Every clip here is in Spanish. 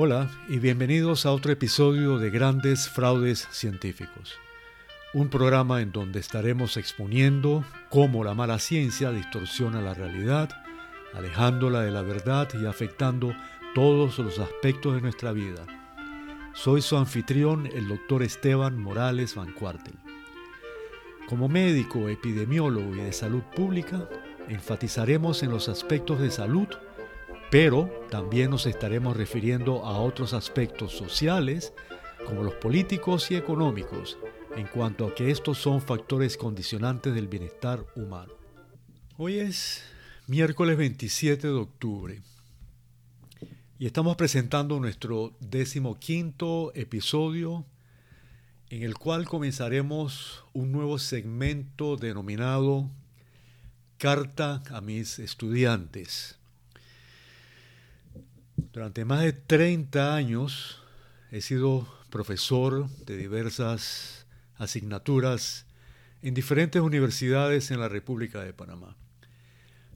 Hola y bienvenidos a otro episodio de Grandes Fraudes Científicos, un programa en donde estaremos exponiendo cómo la mala ciencia distorsiona la realidad, alejándola de la verdad y afectando todos los aspectos de nuestra vida. Soy su anfitrión, el doctor Esteban Morales Van Cuartel. Como médico, epidemiólogo y de salud pública, enfatizaremos en los aspectos de salud pero también nos estaremos refiriendo a otros aspectos sociales, como los políticos y económicos, en cuanto a que estos son factores condicionantes del bienestar humano. Hoy es miércoles 27 de octubre y estamos presentando nuestro decimoquinto episodio en el cual comenzaremos un nuevo segmento denominado Carta a mis estudiantes. Durante más de 30 años he sido profesor de diversas asignaturas en diferentes universidades en la República de Panamá.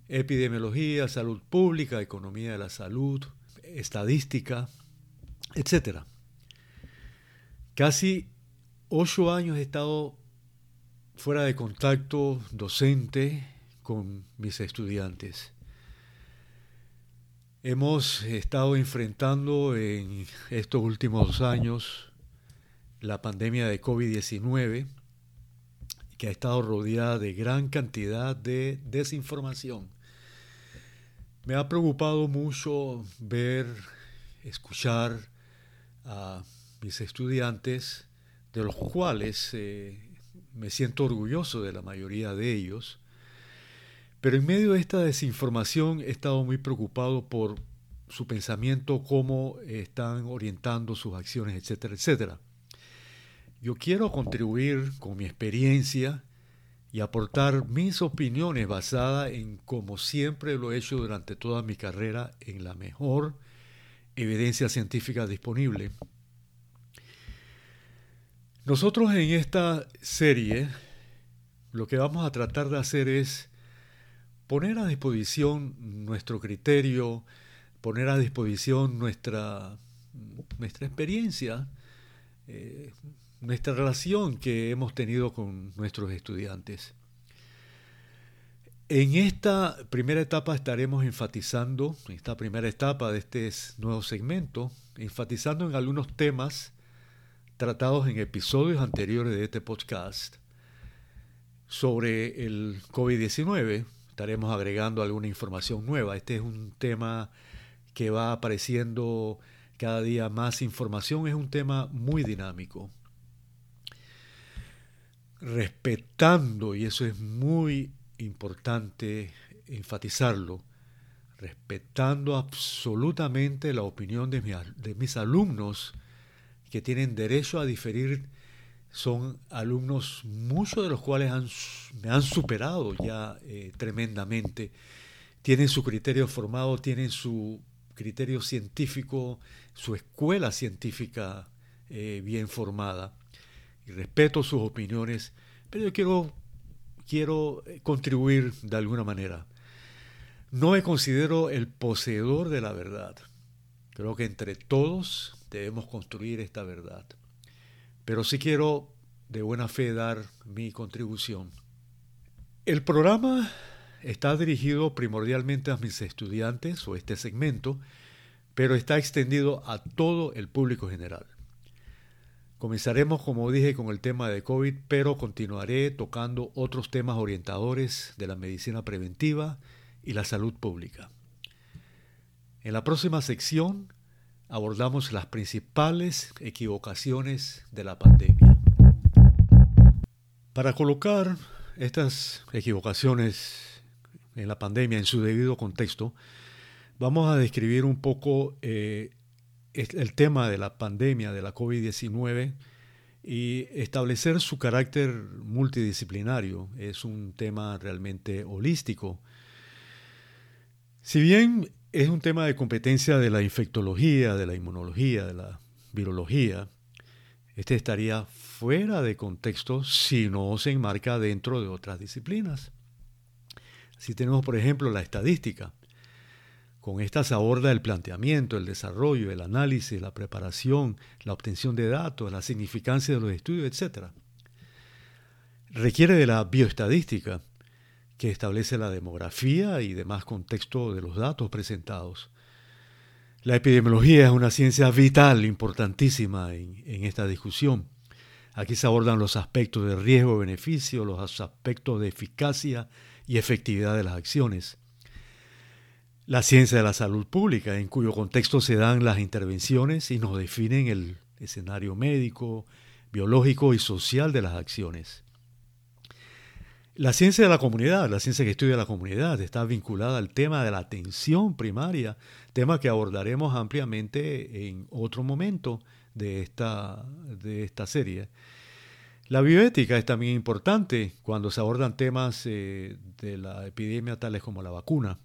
Epidemiología, salud pública, economía de la salud, estadística, etc. Casi ocho años he estado fuera de contacto docente con mis estudiantes. Hemos estado enfrentando en estos últimos años la pandemia de COVID-19, que ha estado rodeada de gran cantidad de desinformación. Me ha preocupado mucho ver, escuchar a mis estudiantes, de los cuales eh, me siento orgulloso de la mayoría de ellos, pero en medio de esta desinformación he estado muy preocupado por su pensamiento, cómo están orientando sus acciones, etcétera, etcétera. Yo quiero contribuir con mi experiencia y aportar mis opiniones basadas en, como siempre lo he hecho durante toda mi carrera, en la mejor evidencia científica disponible. Nosotros en esta serie lo que vamos a tratar de hacer es poner a disposición nuestro criterio, poner a disposición nuestra, nuestra experiencia, eh, nuestra relación que hemos tenido con nuestros estudiantes. En esta primera etapa estaremos enfatizando, en esta primera etapa de este nuevo segmento, enfatizando en algunos temas tratados en episodios anteriores de este podcast sobre el COVID-19, estaremos agregando alguna información nueva. Este es un tema que va apareciendo cada día más información, es un tema muy dinámico. Respetando, y eso es muy importante enfatizarlo, respetando absolutamente la opinión de, de mis alumnos que tienen derecho a diferir son alumnos, muchos de los cuales me han superado ya eh, tremendamente. Tienen su criterio formado, tienen su criterio científico, su escuela científica eh, bien formada. Y respeto sus opiniones, pero yo quiero, quiero eh, contribuir de alguna manera. No me considero el poseedor de la verdad. Creo que entre todos debemos construir esta verdad pero sí quiero de buena fe dar mi contribución. El programa está dirigido primordialmente a mis estudiantes o este segmento, pero está extendido a todo el público general. Comenzaremos, como dije, con el tema de COVID, pero continuaré tocando otros temas orientadores de la medicina preventiva y la salud pública. En la próxima sección abordamos las principales equivocaciones de la pandemia. Para colocar estas equivocaciones en la pandemia en su debido contexto, vamos a describir un poco eh, el tema de la pandemia de la COVID-19 y establecer su carácter multidisciplinario. Es un tema realmente holístico. Si bien es un tema de competencia de la infectología, de la inmunología, de la virología. Este estaría fuera de contexto si no se enmarca dentro de otras disciplinas. Si tenemos, por ejemplo, la estadística. Con esta se aborda el planteamiento, el desarrollo, el análisis, la preparación, la obtención de datos, la significancia de los estudios, etc. Requiere de la bioestadística, que establece la demografía y demás contexto de los datos presentados. La epidemiología es una ciencia vital, importantísima en, esta discusión. Aquí se abordan los aspectos de riesgo-beneficio, los aspectos de eficacia y efectividad de las acciones la ciencia de la salud pública, en cuyo contexto se dan las intervenciones y nos definen el escenario médico, biológico y social de las acciones. La ciencia de la comunidad, la ciencia que estudia la comunidad, está vinculada al tema de la atención primaria, tema que abordaremos ampliamente en otro momento de esta, de esta serie. La bioética es también importante cuando se abordan temas eh, de la epidemia tales como la vacuna.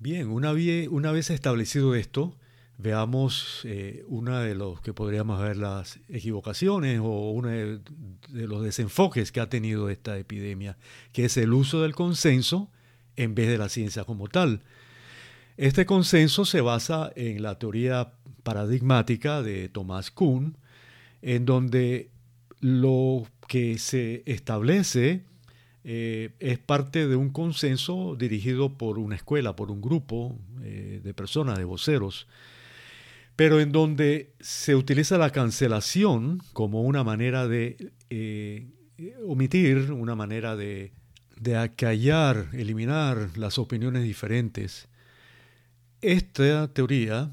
Bien, una, vez establecido esto, veamos eh, una de los que podríamos ver las equivocaciones o uno de, los desenfoques que ha tenido esta epidemia, que es el uso del consenso en vez de la ciencia como tal. Este consenso se basa en la teoría paradigmática de Thomas Kuhn, en donde lo que se establece eh, es parte de un consenso dirigido por una escuela, por un grupo eh, de personas, de voceros, pero en donde se utiliza la cancelación como una manera de eh, omitir, una manera de, de acallar, eliminar las opiniones diferentes. Esta teoría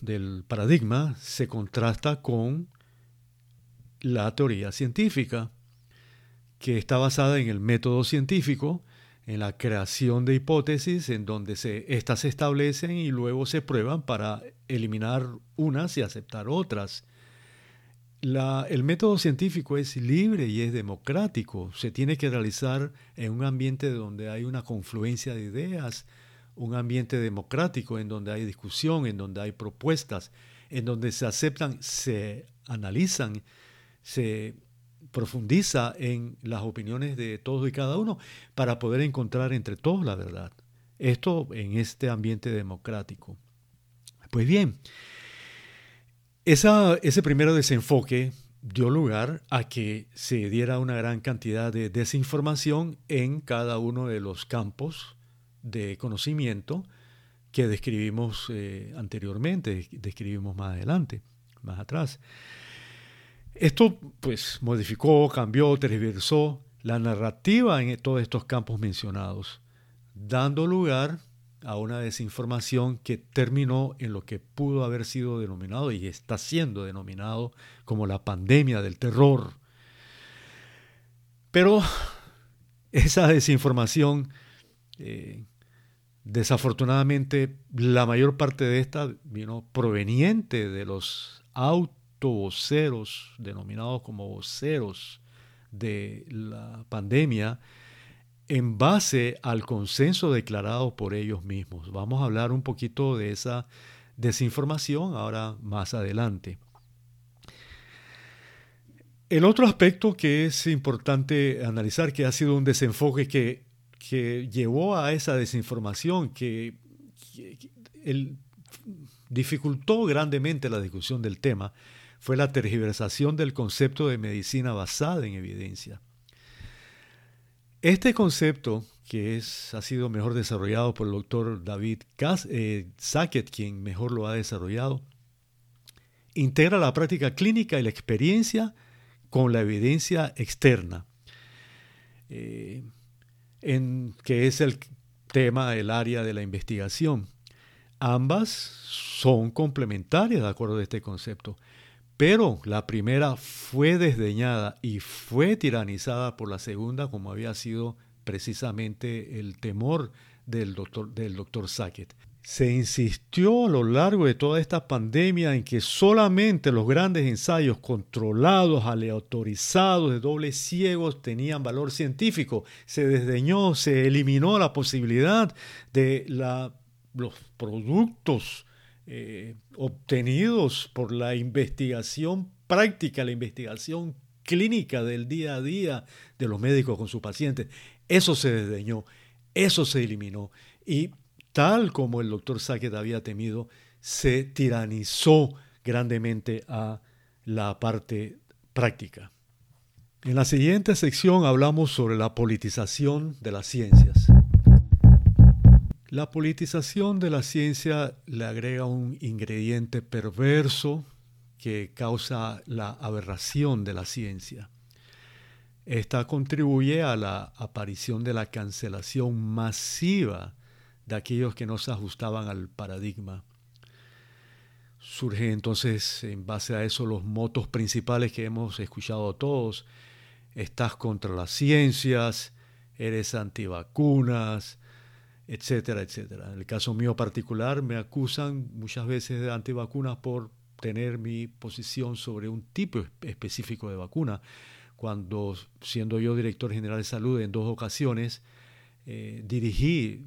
del paradigma se contrasta con la teoría científica que está basada en el método científico, en la creación de hipótesis en donde se, estas se establecen y luego se prueban para eliminar unas y aceptar otras. El método científico es libre y es democrático. Se tiene que realizar en un ambiente donde hay una confluencia de ideas, un ambiente democrático en donde hay discusión, en donde hay propuestas, en donde se aceptan, se analizan, se profundiza en las opiniones de todos y cada uno para poder encontrar entre todos la verdad. Esto en este ambiente democrático. Pues bien, ese primer desenfoque dio lugar a que se diera una gran cantidad de desinformación en cada uno de los campos de conocimiento que describimos eh, anteriormente, describimos más adelante, más atrás. Esto pues modificó, cambió, tergiversó la narrativa en todos estos campos mencionados, dando lugar a una desinformación que terminó en lo que pudo haber sido denominado y está siendo denominado como la pandemia del terror. Pero esa desinformación, eh, desafortunadamente, la mayor parte de esta vino proveniente de los autos voceros, denominados como voceros de la pandemia, en base al consenso declarado por ellos mismos. Vamos a hablar un poquito de esa desinformación ahora más adelante. El otro aspecto que es importante analizar, que ha sido un desenfoque que, que llevó a esa desinformación, que, dificultó grandemente la discusión del tema, fue la tergiversación del concepto de medicina basada en evidencia. Este concepto, que ha sido mejor desarrollado por el doctor David eh, Sackett, quien mejor lo ha desarrollado, integra la práctica clínica y la experiencia con la evidencia externa, eh, que es el tema, el área de la investigación. Ambas son complementarias de acuerdo a este concepto. Pero la primera fue desdeñada y fue tiranizada por la segunda, como había sido precisamente el temor del doctor, del doctor Sackett. Se insistió a lo largo de toda esta pandemia en que solamente los grandes ensayos controlados, aleatorizados, de dobles ciegos tenían valor científico. Se desdeñó, se eliminó la posibilidad de los productos eh, obtenidos por la investigación práctica, la investigación clínica del día a día de los médicos con sus pacientes. Eso se desdeñó. Eso se eliminó y tal como el doctor Sackett había temido, se tiranizó grandemente a la parte práctica. En la siguiente sección hablamos sobre la politización de las ciencias. La politización de la ciencia le agrega un ingrediente perverso que causa la aberración de la ciencia. Esta contribuye a la aparición de la cancelación masiva de aquellos que no se ajustaban al paradigma. Surgen entonces en base a eso los motos principales que hemos escuchado todos. Estás contra las ciencias, eres antivacunas, etcétera, etcétera. En el caso mío particular me acusan muchas veces de antivacunas por tener mi posición sobre un tipo específico de vacuna cuando siendo yo director general de salud en dos ocasiones, eh, dirigí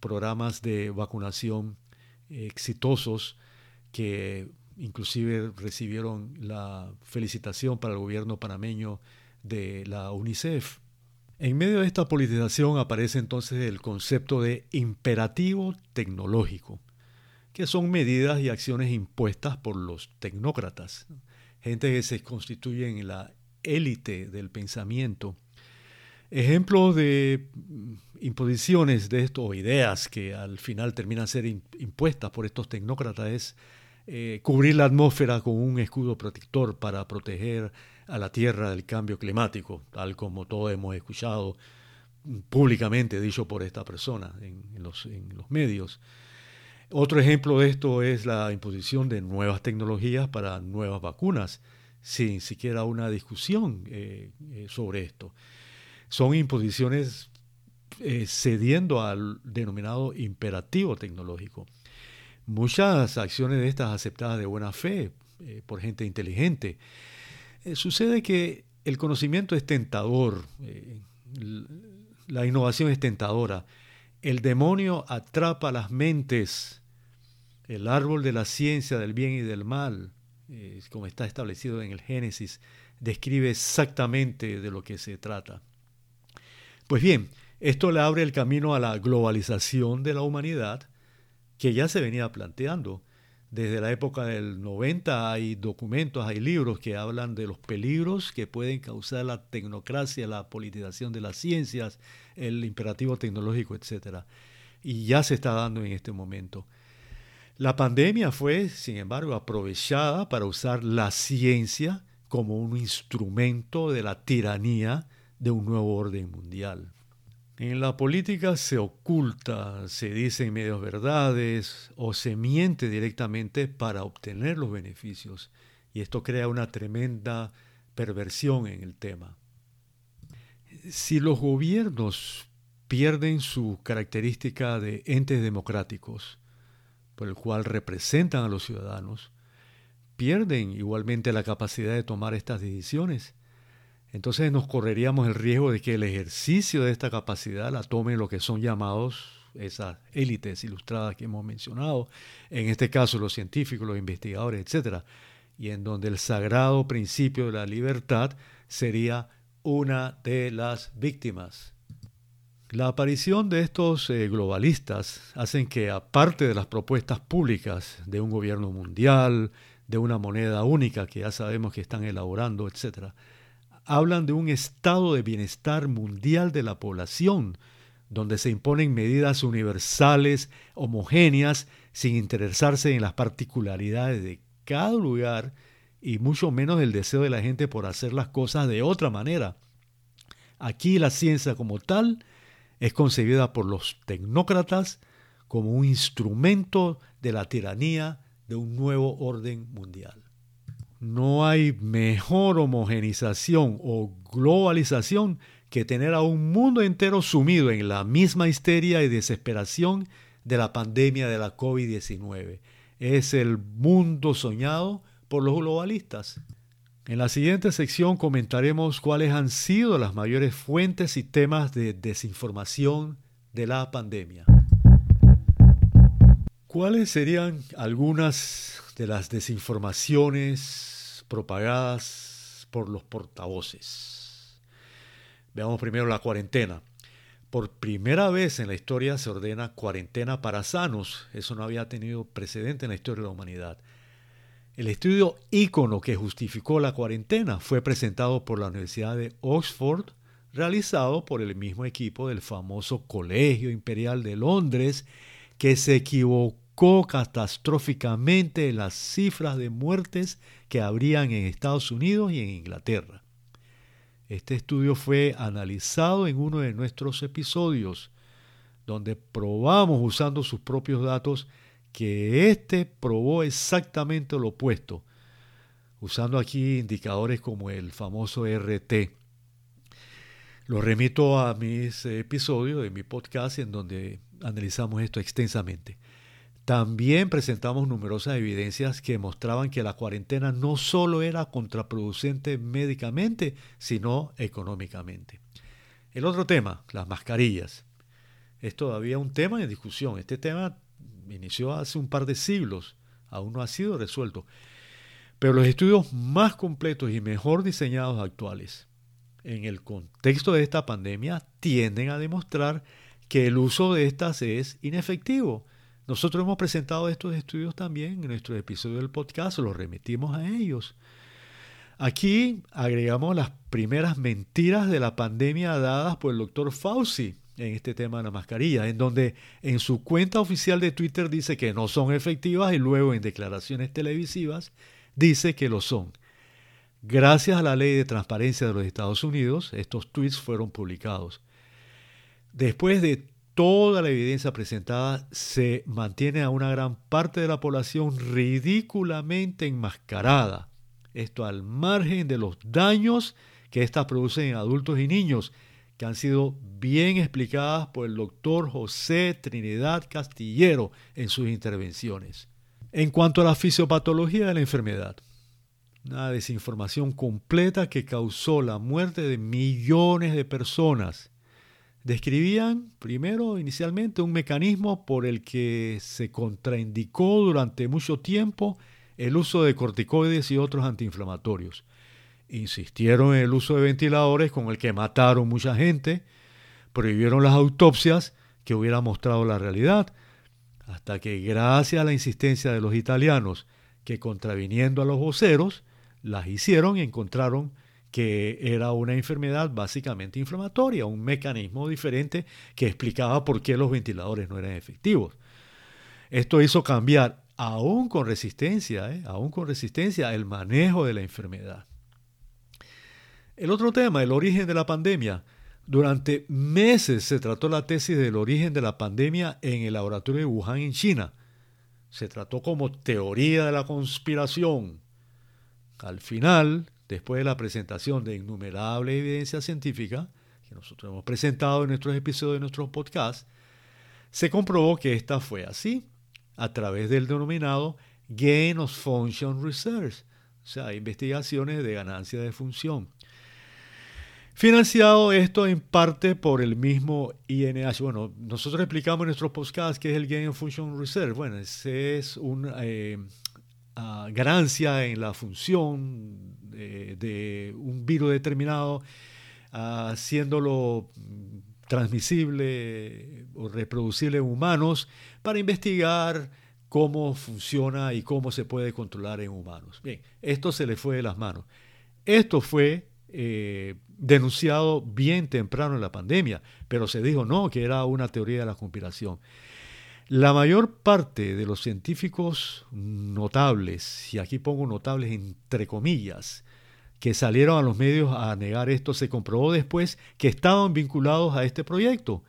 programas de vacunación exitosos que inclusive recibieron la felicitación para el gobierno panameño de la UNICEF. En medio de esta politización aparece entonces el concepto de imperativo tecnológico, que son medidas y acciones impuestas por los tecnócratas, gente que se constituye en la élite del pensamiento. Ejemplos de imposiciones de esto, o ideas que al final terminan ser impuestas por estos tecnócratas, es eh, cubrir la atmósfera con un escudo protector para proteger a la Tierra del cambio climático, tal como todos hemos escuchado públicamente dicho por esta persona en, los, medios. Otro ejemplo de esto es la imposición de nuevas tecnologías para nuevas vacunas sin siquiera una discusión eh, eh, sobre esto. Son imposiciones eh, cediendo al denominado imperativo tecnológico. Muchas acciones de estas aceptadas de buena fe por gente inteligente. Sucede que el conocimiento es tentador, la innovación es tentadora, el demonio atrapa las mentes, el árbol de la ciencia del bien y del mal eh, como está establecido en el Génesis, describe exactamente de lo que se trata. Pues bien, esto le abre el camino a la globalización de la humanidad que ya se venía planteando. Desde la época del 90 hay documentos, hay libros que hablan de los peligros que pueden causar la tecnocracia, la politización de las ciencias, el imperativo tecnológico, etc. Y ya se está dando en este momento. La pandemia fue, sin embargo, aprovechada para usar la ciencia como un instrumento de la tiranía de un nuevo orden mundial. En la política se oculta, se dicen medios verdades o se miente directamente para obtener los beneficios y esto crea una tremenda perversión en el tema. Si los gobiernos pierden su característica de entes democráticos, por el cual representan a los ciudadanos, pierden igualmente la capacidad de tomar estas decisiones. Entonces nos correríamos el riesgo de que el ejercicio de esta capacidad la tomen lo que son llamados esas élites ilustradas que hemos mencionado, en este caso los científicos, los investigadores, etc. Y en donde el sagrado principio de la libertad sería una de las víctimas. La aparición de estos eh, globalistas hacen que, aparte de las propuestas públicas de un gobierno mundial, de una moneda única que ya sabemos que están elaborando, etc., hablan de un estado de bienestar mundial de la población, donde se imponen medidas universales, homogéneas, sin interesarse en las particularidades de cada lugar y mucho menos el deseo de la gente por hacer las cosas de otra manera. Aquí la ciencia como tal es concebida por los tecnócratas como un instrumento de la tiranía de un nuevo orden mundial. No hay mejor homogenización o globalización que tener a un mundo entero sumido en la misma histeria y desesperación de la pandemia de la COVID-19. Es el mundo soñado por los globalistas. En la siguiente sección comentaremos cuáles han sido las mayores fuentes y temas de desinformación de la pandemia. ¿Cuáles serían algunas de las desinformaciones propagadas por los portavoces? Veamos primero la cuarentena. Por primera vez en la historia se ordena cuarentena para sanos. Eso no había tenido precedente en la historia de la humanidad. El estudio ícono que justificó la cuarentena fue presentado por la Universidad de Oxford, realizado por el mismo equipo del famoso Colegio Imperial de Londres, que se equivocó catastróficamente en las cifras de muertes que habrían en Estados Unidos y en Inglaterra. Este estudio fue analizado en uno de nuestros episodios, donde probamos usando sus propios datos que este probó exactamente lo opuesto, usando aquí indicadores como el famoso RT. Lo remito a mis episodios de mi podcast en donde analizamos esto extensamente. También presentamos numerosas evidencias que mostraban que la cuarentena no solo era contraproducente médicamente, sino económicamente. El otro tema, las mascarillas. Es todavía un tema en discusión. Este tema inició hace un par de siglos, aún no ha sido resuelto. Pero los estudios más completos y mejor diseñados actuales, en el contexto de esta pandemia, tienden a demostrar que el uso de estas es inefectivo nosotros hemos presentado estos estudios también en nuestro episodio del podcast, los remitimos a ellos. Aquí agregamos las primeras mentiras de la pandemia dadas por el doctor Fauci en este tema de la mascarilla, en donde en su cuenta oficial de Twitter dice que no son efectivas y luego en declaraciones televisivas dice que lo son. Gracias a la ley de transparencia de los Estados Unidos, estos tweets fueron publicados. Después de toda la evidencia presentada se mantiene a una gran parte de la población ridículamente enmascarada. Esto al margen de los daños que éstas producen en adultos y niños, que han sido bien explicadas por el doctor José Trinidad Castillero en sus intervenciones. En cuanto a la fisiopatología de la enfermedad, una desinformación completa que causó la muerte de millones de personas describían primero inicialmente un mecanismo por el que se contraindicó durante mucho tiempo el uso de corticoides y otros antiinflamatorios. Insistieron en el uso de ventiladores con el que mataron mucha gente, prohibieron las autopsias que hubieran mostrado la realidad, hasta que gracias a la insistencia de los italianos que contraviniendo a los voceros, las hicieron y encontraron que era una enfermedad básicamente inflamatoria, un mecanismo diferente que explicaba por qué los ventiladores no eran efectivos. Esto hizo cambiar, aún con resistencia, ¿eh? aún con resistencia, el manejo de la enfermedad. El otro tema, el origen de la pandemia. Durante meses se trató la tesis del origen de la pandemia en el laboratorio de Wuhan en China. Se trató como teoría de la conspiración. Al final, después de la presentación de innumerable evidencia científica que nosotros hemos presentado en nuestros episodios de nuestros podcasts, se comprobó que esta fue así a través del denominado Gain of Function Research, o sea, investigaciones de ganancia de función. Financiado esto en parte por el mismo INH. Bueno, nosotros explicamos en nuestros podcasts qué es el Gain of Function Research. Bueno, ese es una eh, ah, ganancia en la función de, un virus determinado, haciéndolo transmisible o reproducible en humanos para investigar cómo funciona y cómo se puede controlar en humanos. Bien, esto se le fue de las manos. Esto fue eh, denunciado bien temprano en la pandemia, pero se dijo no, que era una teoría de la conspiración. La mayor parte de los científicos notables, y aquí pongo notables entre comillas, que salieron a los medios a negar esto, se comprobó después que estaban vinculados a este proyecto.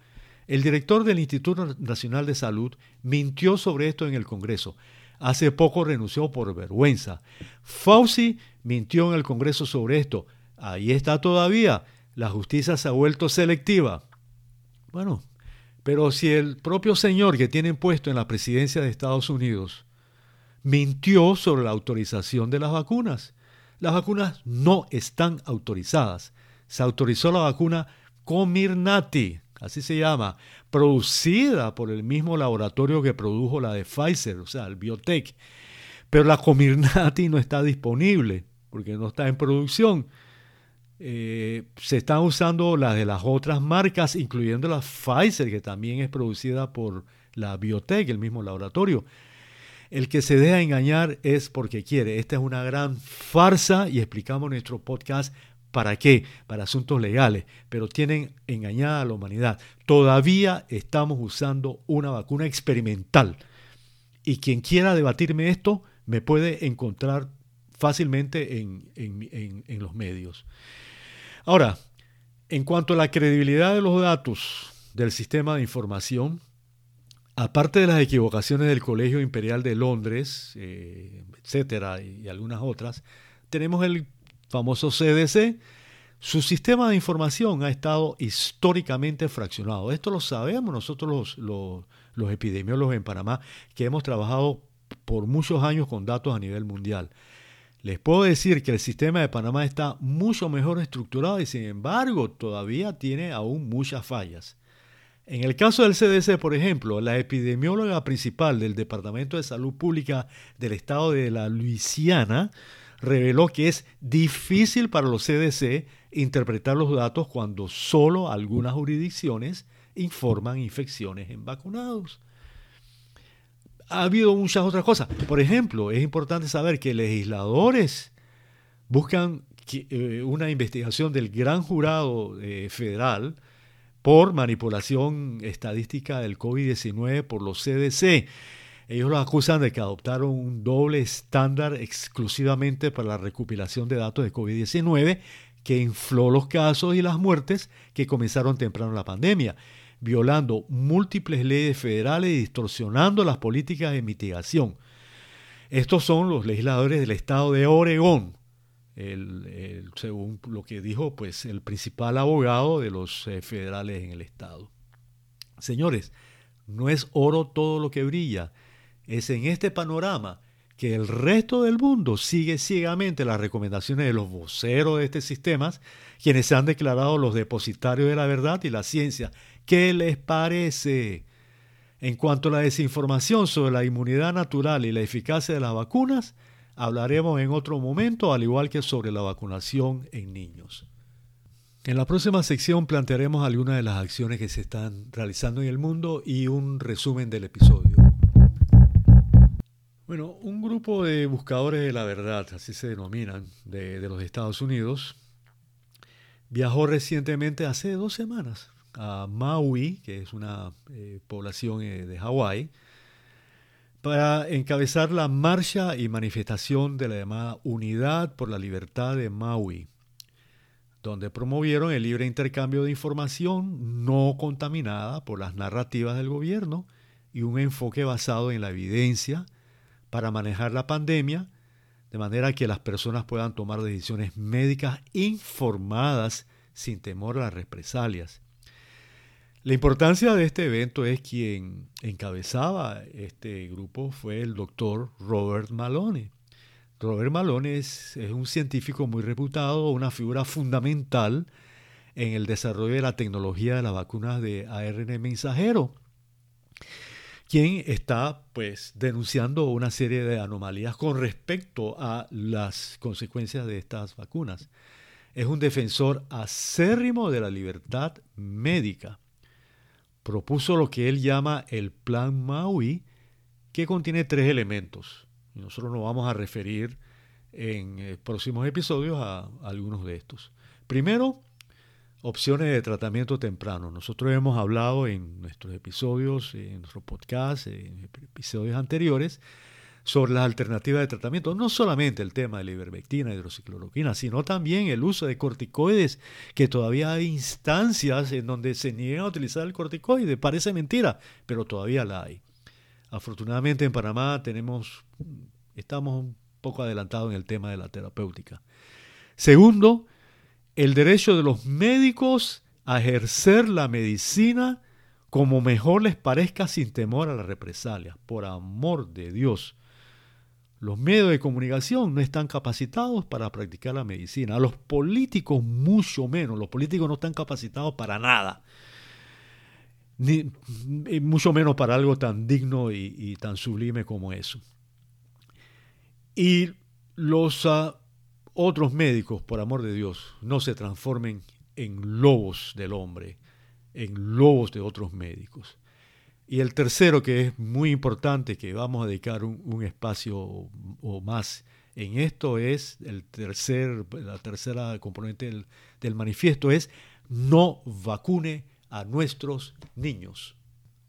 El director del Instituto Nacional de Salud mintió sobre esto en el Congreso. Hace poco renunció por vergüenza. Fauci mintió en el Congreso sobre esto. Ahí está todavía. La justicia se ha vuelto selectiva. Bueno, pero si el propio señor que tienen puesto en la presidencia de Estados Unidos mintió sobre la autorización de las vacunas, las vacunas no están autorizadas. Se autorizó la vacuna Comirnaty, así se llama, producida por el mismo laboratorio que produjo la de Pfizer, o sea, el Biotech. Pero la Comirnaty no está disponible porque no está en producción. Eh, se están usando las de las otras marcas, incluyendo la Pfizer, que también es producida por la Biotech, el mismo laboratorio. El que se deja engañar es porque quiere. Esta es una gran farsa y explicamos nuestro podcast para qué, para asuntos legales, pero tienen engañada a la humanidad. Todavía estamos usando una vacuna experimental y quien quiera debatirme esto me puede encontrar fácilmente en, en los medios. Ahora, en cuanto a la credibilidad de los datos del sistema de información, aparte de las equivocaciones del Colegio Imperial de Londres, eh, etcétera, y algunas otras, tenemos el famoso CDC. Su sistema de información ha estado históricamente fraccionado. Esto lo sabemos nosotros los, los epidemiólogos en Panamá, que hemos trabajado por muchos años con datos a nivel mundial. Les puedo decir que el sistema de Panamá está mucho mejor estructurado y sin embargo todavía tiene aún muchas fallas. En el caso del CDC, por ejemplo, la epidemióloga principal del Departamento de Salud Pública del estado de la Luisiana reveló que es difícil para los CDC interpretar los datos cuando solo algunas jurisdicciones informan infecciones en vacunados ha habido muchas otras cosas. Por ejemplo, es importante saber que legisladores buscan eh, una investigación del gran jurado eh, federal por manipulación estadística del COVID-19 por los CDC. Ellos los acusan de que adoptaron un doble estándar exclusivamente para la recopilación de datos de COVID-19 que infló los casos y las muertes que comenzaron temprano la pandemia violando múltiples leyes federales y distorsionando las políticas de mitigación. Estos son los legisladores del estado de Oregón, según lo que dijo pues, el principal abogado de los eh, federales en el estado. Señores, no es oro todo lo que brilla, es en este panorama que el resto del mundo sigue ciegamente las recomendaciones de los voceros de este sistema, quienes se han declarado los depositarios de la verdad y la ciencia ¿Qué les parece? En cuanto a la desinformación sobre la inmunidad natural y la eficacia de las vacunas, hablaremos en otro momento, al igual que sobre la vacunación en niños. En la próxima sección plantearemos algunas de las acciones que se están realizando en el mundo y un resumen del episodio. Bueno, un grupo de buscadores de la verdad, así se denominan, de, los Estados Unidos, viajó recientemente, hace dos semanas, a Maui, que es una eh, población eh, de Hawái, para encabezar la marcha y manifestación de la llamada Unidad por la Libertad de Maui, donde promovieron el libre intercambio de información no contaminada por las narrativas del gobierno y un enfoque basado en la evidencia para manejar la pandemia, de manera que las personas puedan tomar decisiones médicas informadas sin temor a las represalias. La importancia de este evento es quien encabezaba este grupo fue el doctor Robert Malone. Robert Malone es, un científico muy reputado, una figura fundamental en el desarrollo de la tecnología de las vacunas de ARN mensajero, quien está pues denunciando una serie de anomalías con respecto a las consecuencias de estas vacunas. Es un defensor acérrimo de la libertad médica propuso lo que él llama el Plan Maui, que contiene tres elementos. Nosotros nos vamos a referir en eh, próximos episodios a, algunos de estos. Primero, opciones de tratamiento temprano. Nosotros hemos hablado en nuestros episodios, en nuestro podcast, en episodios anteriores, sobre las alternativas de tratamiento, no solamente el tema de la ivermectina, hidroxicloroquina, sino también el uso de corticoides, que todavía hay instancias en donde se niegan a utilizar el corticoide. Parece mentira, pero todavía la hay. Afortunadamente en Panamá tenemos, estamos un poco adelantados en el tema de la terapéutica. Segundo, el derecho de los médicos a ejercer la medicina como mejor les parezca sin temor a la represalia. Por amor de Dios, los medios de comunicación no están capacitados para practicar la medicina. A los políticos mucho menos. Los políticos no están capacitados para nada. Ni, mucho menos para algo tan digno y, tan sublime como eso. Y los ah, otros médicos, por amor de Dios, no se transformen en lobos del hombre, en lobos de otros médicos. Y el tercero, que es muy importante, que vamos a dedicar un, espacio o, más en esto, es el tercer, la tercera componente del, del manifiesto, es no vacune a nuestros niños.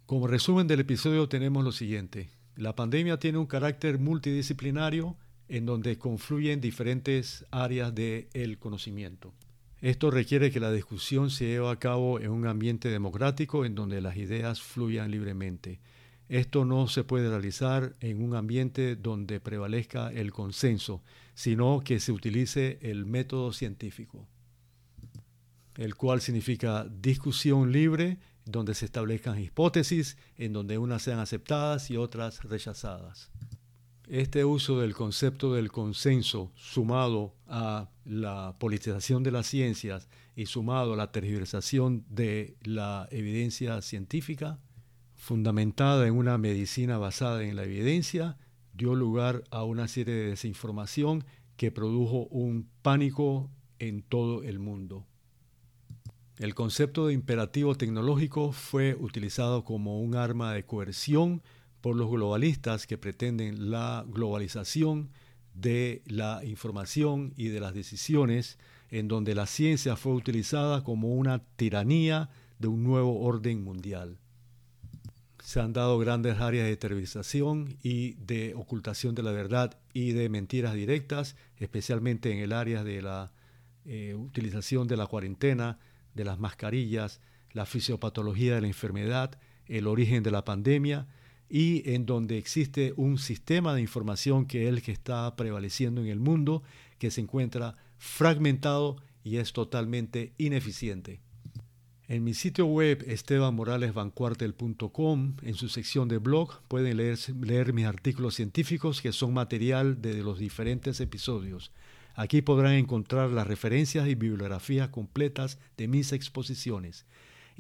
Como resumen del episodio tenemos lo siguiente. La pandemia tiene un carácter multidisciplinario en donde confluyen diferentes áreas del conocimiento. Esto requiere que la discusión se lleve a cabo en un ambiente democrático en donde las ideas fluyan libremente. Esto no se puede realizar en un ambiente donde prevalezca el consenso, sino que se utilice el método científico, el cual significa discusión libre, donde se establezcan hipótesis, en donde unas sean aceptadas y otras rechazadas. Este uso del concepto del consenso sumado a la politización de las ciencias y sumado a la tergiversación de la evidencia científica, fundamentada en una medicina basada en la evidencia, dio lugar a una serie de desinformación que produjo un pánico en todo el mundo. El concepto de imperativo tecnológico fue utilizado como un arma de coerción por los globalistas que pretenden la globalización de la información y de las decisiones, en donde la ciencia fue utilizada como una tiranía de un nuevo orden mundial. Se han dado grandes áreas de terrorización y de ocultación de la verdad y de mentiras directas, especialmente en el área de la eh, utilización de la cuarentena, de las mascarillas, la fisiopatología de la enfermedad, el origen de la pandemia, y en donde existe un sistema de información que es el que está prevaleciendo en el mundo, que se encuentra fragmentado y es totalmente ineficiente. En mi sitio web estebanmoralesvancuartel.com, en su sección de blog, pueden leer, leer, mis artículos científicos que son material de los diferentes episodios. Aquí podrán encontrar las referencias y bibliografías completas de mis exposiciones.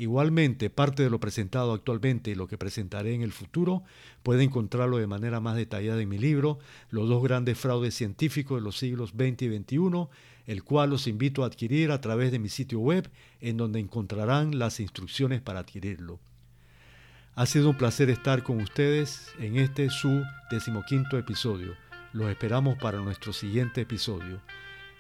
Igualmente, parte de lo presentado actualmente y lo que presentaré en el futuro puede encontrarlo de manera más detallada en mi libro, Los dos grandes fraudes científicos de los siglos XX y XXI, el cual los invito a adquirir a través de mi sitio web, en donde encontrarán las instrucciones para adquirirlo. Ha sido un placer estar con ustedes en este su decimoquinto episodio. Los esperamos para nuestro siguiente episodio.